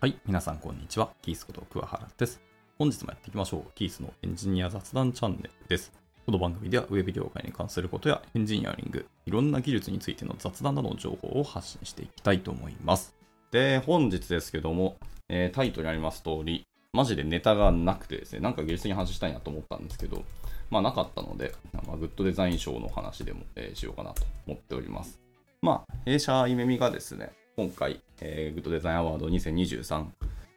はい、皆さんこんにちは。キースこと桑原です。本日もやっていきましょう。キースのエンジニア雑談チャンネルです。この番組ではウェブ業界に関することやエンジニアリング、いろんな技術についての雑談などの情報を発信していきたいと思います。で、本日ですけども、えータイトルにあります通り、マジでネタがなくてですね、なんか技術的に話したいなと思ったんですけど、まあなかったので、まあ、グッドデザイン賞の話でも、えーしようかなと思っております。まあ、弊社イメミがですね、今回、えーグッドデザインアワード2023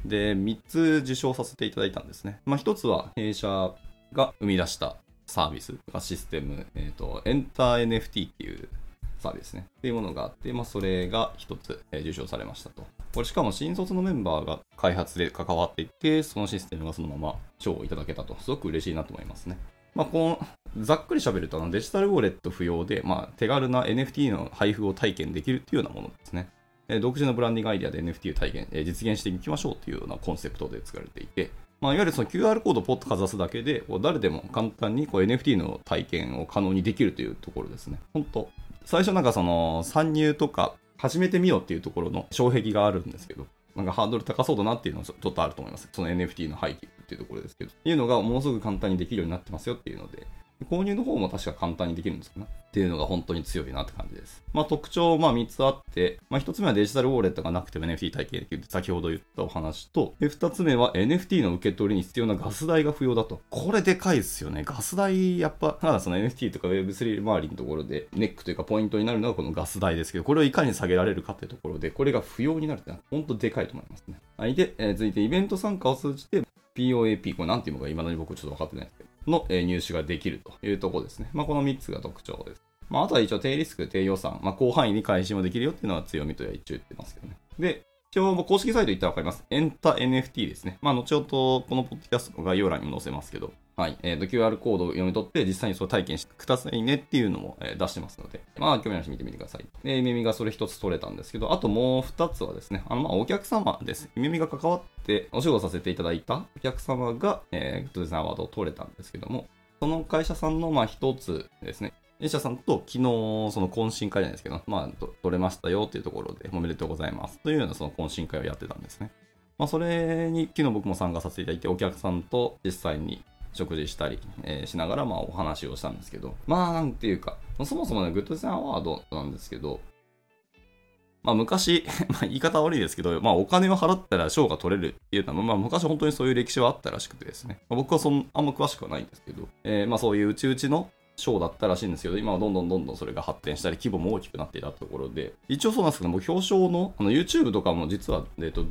で3つ受賞させていただいたんですね。まあ、1つは弊社が生み出したサービスとか、システム、えっ、と、エンター NFT っていうサービスね。っていうものがあって、まあ、それが1つ、えー受賞されましたと。これしかも新卒のメンバーが開発で関わっていて、そのシステムがそのまま賞をいただけたと、すごく嬉しいなと思いますね。まあ、このざっくり喋るとデジタルウォレット不要で、まあ、手軽な NFT の配布を体験できるっていうようなものですね。え独自のブランディングアイデアで NFT を体験、え実現していきましょうというようなコンセプトで作られていて、まあ、いわゆるその QR コードをポッとかざすだけで、誰でも簡単にこう NFT の体験を可能にできるというところですね。本当最初なんかその参入とか始めてみようっていうところの障壁があるんですけど、なんかハードル高そうだなっていうのはちょっとあると思います。その NFT の背景っていうところですけど。っていうのがものすごく簡単にできるようになってますよっていうので、購入の方も確か簡単にできるんですかね。っていうのが本当に強いなって感じです。まあ特徴、まあ3つあって、まあ1つ目はデジタルウォーレットがなくても NFT 体験できるって先ほど言ったお話と、2つ目は NFT の受け取りに必要なガス代が不要だと。これでかいですよね。ガス代、やっぱ、ただその NFT とか Web3 周りのところでネックというかポイントになるのがこのガス代ですけど、これをいかに下げられるかっていうところで、これが不要になるってのは本当でかいと思いますね。はい。で、えー続いてイベント参加を通じて POAP、これなんていうのか未だに僕ちょっと分かってないですけど、の、入手ができるというところですね。まあ、この3つが特徴です。まあ、あとは一応低リスク、低予算、まあ、広範囲に開始もできるよっていうのは強みとは一応言ってますけどね。で、一応公式サイト行ったらわかります。エンタ NFT ですね。まあ、後ほどこのポッドキャストの概要欄にも載せますけど、はい。えっ、と、QR コードを読み取って実際にそう体験してくださいねっていうのも、えー出してますので、まあ、興味ある人見てみてください。で、耳がそれ一つ取れたんですけど、あともう二つはですね、あの、まあ、お客様です。耳が関わってお仕事させていただいたお客様が、えー、グッドデザインアワードを取れたんですけども、その会社さんの、まあ、一つですね、弊社さんと昨日、その懇親会じゃないですけど、まあ、取れましたよっていうところで、おめでとうございますというようなその懇親会をやってたんですね。まあ、それに昨日僕も参加させていただいて、お客さんと実際に食事したり、えーしながら、まあ、お話をしたんですけど、まあ、なんていうか、そもそもね、グッドデザインアワードなんですけど、まあ、昔、まあ、言い方悪いですけど、まあ、お金を払ったら賞が取れるっていうのは、まあ、昔本当にそういう歴史はあったらしくてですね、まあ僕はそんあんま詳しくはないんですけど、えーまあ、そういううちうちの賞だったらしいんですけど、今はどんどんどんどんそれが発展したり、規模も大きくなっていたところで、一応そうなんですけども、表彰のあの YouTube とかも実は、えー、と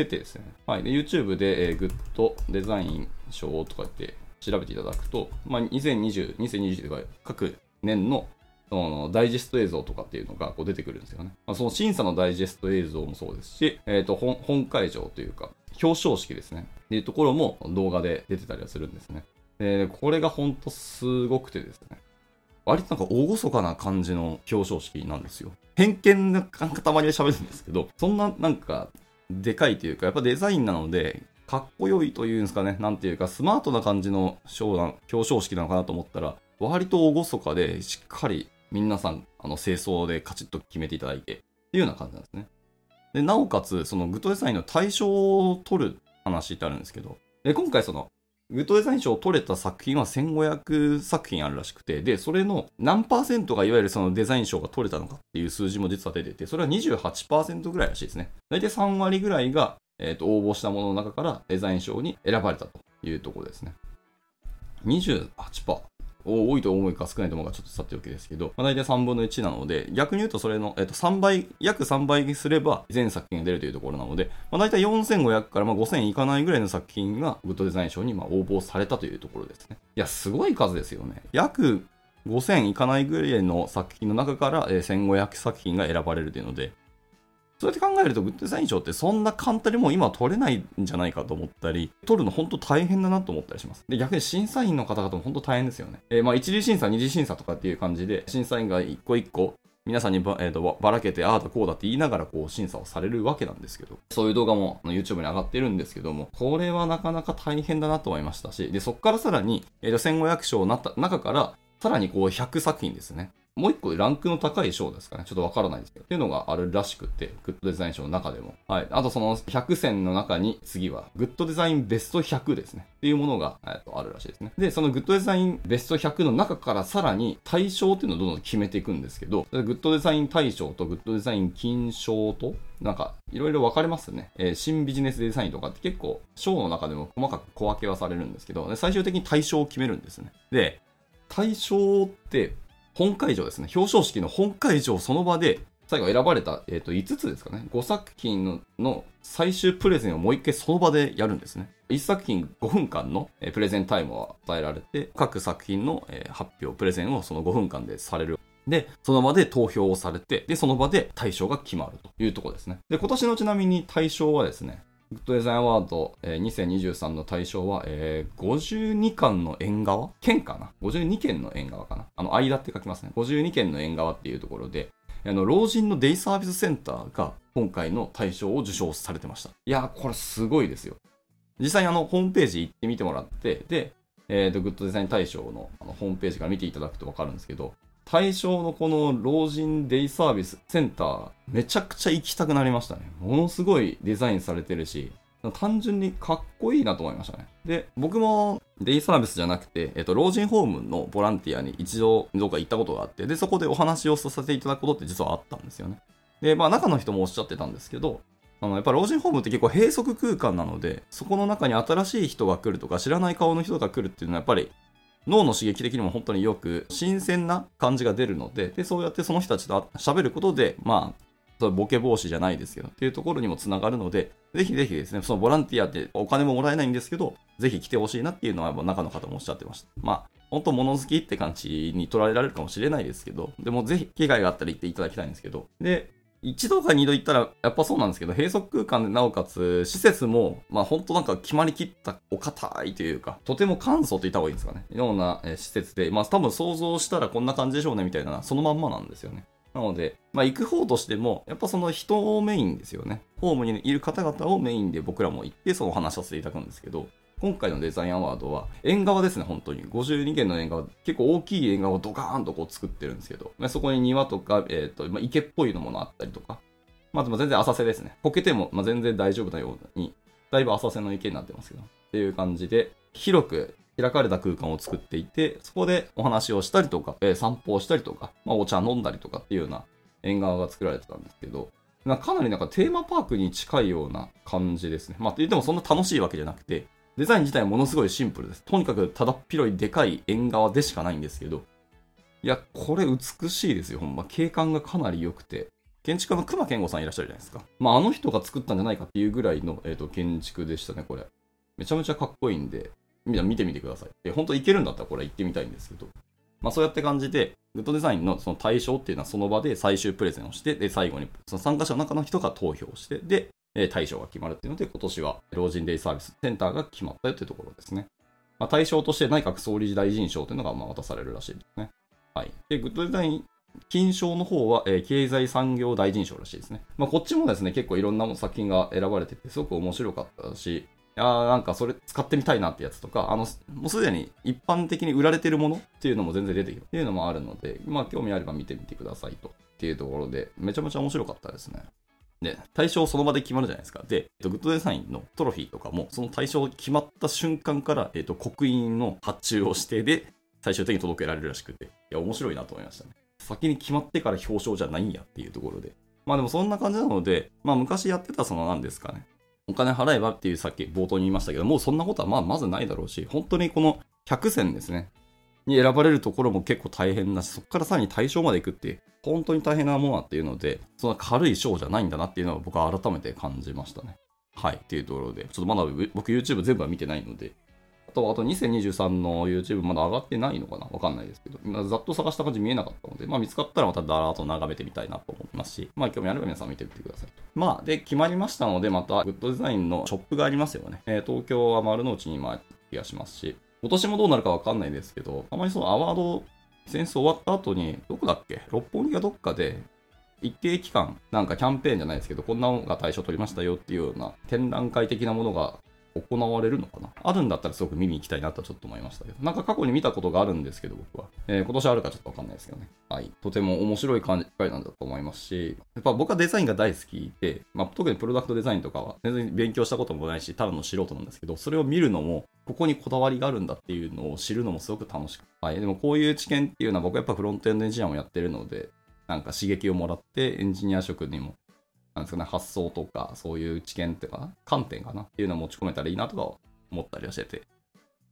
ってですね、はい、で YouTube で、えー、グッドデザイン賞とかって調べていただくと、まあ、2020、2020とか各年ののダイジェスト映像とかっていうのがこう出てくるんですよね。まあ、その審査のダイジェスト映像もそうですし、えー、と本本会場というか、表彰式ですね。っていうところも動画で出てたりはするんですね。で、これが本当すごくてですね。割となんか厳かな感じの表彰式なんですよ。偏見の塊で喋るんですけど、そんななんかでかいというか、やっぱデザインなので、かっこよいというんですかね、なんていうか、スマートな感じの賞な表彰式なのかなと思ったら、割と厳かで、しっかり皆さん、あの、清掃でカチッと決めていただいて、っていうような感じなんですね。で、なおかつ、そのグッドデザインの対象を取る話ってあるんですけど、で今回その、グッドデザイン賞を取れた作品は1500作品あるらしくて、で、それの何パーセントがいわゆるそのデザイン賞が取れたのかっていう数字も実は出てて、それは28%ぐらいらしいですね。大体3割ぐらいが、えー、と応募したものの中からデザイン賞に選ばれたというところですね。28%。多いと思うか少ないと思うかちょっとさておきですけど、まあ、大体3分の1なので、逆に言うとそれの、えっと、3倍、約3倍にすれば全作品が出るというところなので、まあ、大体4500からま5000いかないぐらいの作品がグッドデザイン賞にまあ応募されたというところですね。いや、すごい数ですよね。約5000いかないぐらいの作品の中から、えー1500作品が選ばれるというので、そうやって考えると、グッドデザイン賞ってそんな簡単にもう今取れないんじゃないかと思ったり、取るの本当大変だなと思ったりします。で、逆に審査員の方々も本当大変ですよね。えーまあ、一次審査、二次審査とかっていう感じで、審査員が一個一個、皆さんにば,、えーとばらけて、ああだこうだって言いながらこう審査をされるわけなんですけど、そういう動画も YouTube に上がってるんですけども、これはなかなか大変だなと思いましたし、で、そこからさらに、えーと1500賞になった中から、さらにこう100作品ですね。もう一個ランクの高い賞ですかね。ちょっとわからないですけど。っていうのがあるらしくて、グッドデザイン賞の中でも。はい。あとその100選の中に次は、グッドデザインベスト100ですね。っていうものが、えっと、あるらしいですね。で、そのグッドデザインベスト100の中からさらに大賞っていうのをどんどん決めていくんですけど、グッドデザイン大賞とグッドデザイン金賞と、なんか、いろいろ分かれますね。えー、新ビジネスデザインとかって結構、賞の中でも細かく小分けはされるんですけど、最終的に大賞を決めるんですね。で、対象って本会場ですね。表彰式の本会場その場で、最後選ばれた、えー、と5つですかね。5作品の最終プレゼンをもう一回その場でやるんですね。1作品5分間の、プレゼンタイムを与えられて、各作品の、発表、プレゼンをその5分間でされる。で、その場で投票をされて、で、その場で対象が決まるというところですね。で、今年のちなみに対象はですね、グッドデザインアワード、えー、2023の対象は、えー、52巻の縁側県かな ?52 件の縁側かな？あの、間って書きますね。52件の縁側っていうところで、あの、老人のデイサービスセンターが今回の対象を受賞されてました。いやー、これすごいですよ。実際にあの、ホームページ行ってみてもらって、で、えっ、ー、と、グッドデザイン大賞のあのホームページから見ていただくとわかるんですけど、対象のこの老人デイサービスセンター、めちゃくちゃ行きたくなりましたね。ものすごいデザインされてるし、単純にかっこいいなと思いましたね。で、僕もデイサービスじゃなくて、えっと、老人ホームのボランティアに一度どうか行ったことがあって、で、そこでお話をさせていただくことって実はあったんですよね。で、まあ中の人もおっしゃってたんですけど、あのやっぱ老人ホームって結構閉塞空間なので、そこの中に新しい人が来るとか、知らない顔の人が来るっていうのはやっぱり脳の刺激的にも本当によく新鮮な感じが出るので、で、そうやってその人たちと喋ることで、まあ、ボケ防止じゃないですけど、っていうところにもつながるので、ぜひぜひですね、そのボランティアってお金ももらえないんですけど、ぜひ来てほしいなっていうのは中の方もおっしゃってました。まあ、本当物好きって感じに捉えられるかもしれないですけど、でもぜひ機会があったら行っていただきたいんですけど、で、一度か二度行ったら、やっぱそうなんですけど、閉塞空間でなおかつ、施設も、まあ本当なんか決まりきったお堅いというか、とても簡素と言った方がいいんですかね。ような、施設で、まあ多分想像したらこんな感じでしょうねみたいな、そのまんまなんですよね。なので、まあ行く方としても、やっぱその人をメインですよね。ホームにいる方々をメインで僕らも行って、そのお話させていただくんですけど、今回のデザインアワードは、縁側ですね、本当に。52件の縁側、結構大きい縁側をドカーンとこう作ってるんですけど、まあそこに庭とか、えっ、ー、と、まあ、池っぽいのものあったりとか、まあでも全然浅瀬ですね。こけても、まあ、全然大丈夫なように、だいぶ浅瀬の池になってますけど。っていう感じで、広く開かれた空間を作っていて、そこでお話をしたりとか、えー、散歩をしたりとか、まあ、お茶飲んだりとかっていうような縁側が作られてたんですけど、なかなりなんかテーマパークに近いような感じですね。まあ、言ってもそんな楽しいわけじゃなくて、デザイン自体はものすごいシンプルです。とにかくただっ広いでかい縁側でしかないんですけど、いや、これ美しいですよ、ほんま。景観がかなり良くて。建築家の熊健吾さんいらっしゃるじゃないですか。まあ、あの人が作ったんじゃないかっていうぐらいの、えーと、建築でしたね、これ。めちゃめちゃかっこいいんで、みんな見てみてください。で、本当行けるんだったらこれ行ってみたいんですけど。まあそうやって感じで、グッドデザインのその対象っていうのはその場で最終プレゼンをして、で、最後にその参加者の中の人が投票して、で、対象が決まるっていうので、今年は老人デイサービスセンターが決まったよっていうところですね。まあ、対象として内閣総理大臣賞というのがま渡されるらしいですね。はい。で、グッドデザイン金賞の方は、えー、経済産業大臣賞らしいですね。まあ、こっちもですね、結構いろんな作品が選ばれてて、すごく面白かったし、いやなんかそれ使ってみたいなってやつとか、あの、もうすでに一般的に売られてるものっていうのも全然出てくるっていうのもあるので、まあ興味あれば見てみてくださいと。っていうところで、めちゃめちゃ面白かったですね。で、対象その場で決まるじゃないですか。で、グッドデザインのトロフィーとかも、その対象決まった瞬間から、えっ、と、刻印の発注をしてで、最終的に届けられるらしくて、いや、面白いなと思いましたね。先に決まってから表彰じゃないんやっていうところで。まあでもそんな感じなので、まあ昔やってたその何ですかね。お金払えばっていうさっき冒頭に言いましたけどもう、そんなことはまあまずないだろうし、本当にこの100選ですね。に選ばれるところも結構大変だし、そこからさらに対象まで行くって、本当に大変なものだっていうので、そんな軽い賞じゃないんだなっていうのは僕は改めて感じましたね。はい、っていうところで、ちょっとまだ僕 YouTube 全部は見てないので、あと、あと2023の YouTube まだ上がってないのかな？わかんないですけど、今ざっと探した感じ見えなかったので、まあ見つかったらまただらーっと眺めてみたいなと思いますし、まあ興味あれば皆さん見てみてください。まあ、で、決まりましたので、またグッドデザインのショップがありますよね。えー、東京は丸の内に今気がしますし、今年もどうなるかわかんないんですけど、たまにそのアワード戦争終わった後に、どこだっけ？六本木がどっかで、一定期間、なんかキャンペーンじゃないですけど、こんなのが対象取りましたよっていうような展覧会的なものが行われるのかな？あるんだったらすごく見に行きたいなとちょっと思いましたけど、なんか過去に見たことがあるんですけど、僕は。えー、今年あるかちょっとわかんないですけどね。はい。とても面白い感じ会なんだと思いますし、やっぱ僕はデザインが大好きで、まあ、特にプロダクトデザインとかは全然勉強したこともないし、ただの素人なんですけど、それを見るのも、ここにこだわりがあるんだっていうのを知るのもすごく楽しくはい。でもこういう知見っていうのは僕はやっぱフロントエンドエンジニアもやってるので、なんか刺激をもらってエンジニア職にもなんですかね、発想とか、そういう知見っていうか、観点かなっていうのを持ち込めたらいいなとか思ったりはしてて。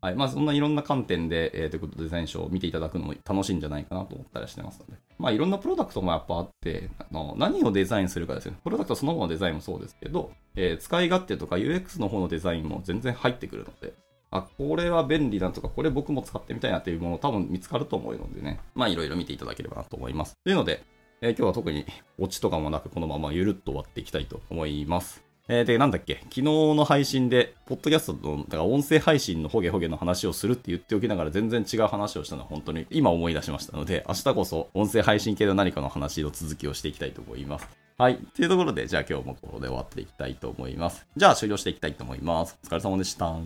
はい。まあ、そんないろんな観点で、えー、ということでデザイン賞を見ていただくのも楽しいんじゃないかなと思ったりしてますので。まあ、いろんなプロダクトもやっぱあって、あの何をデザインするかですよね。プロダクトそのもののデザインもそうですけど、えー、使い勝手とか UX の方のデザインも全然入ってくるので、あ、これは便利だとか、これ僕も使ってみたいなっていうもの多分見つかると思うのでね。まあ、いろいろ見ていただければなと思います。というので、えー、今日は特にオチとかもなくこのままゆるっと終わっていきたいと思います。えー、で、なんだっけ、昨日の配信で、ポッドキャストの、だから音声配信のホゲホゲの話をするって言っておきながら全然違う話をしたのは本当に今思い出しましたので、明日こそ音声配信系の何かの話の続きをしていきたいと思います。はい。というところで、じゃあ今日もここで終わっていきたいと思います。じゃあ終了していきたいと思います。お疲れ様でした。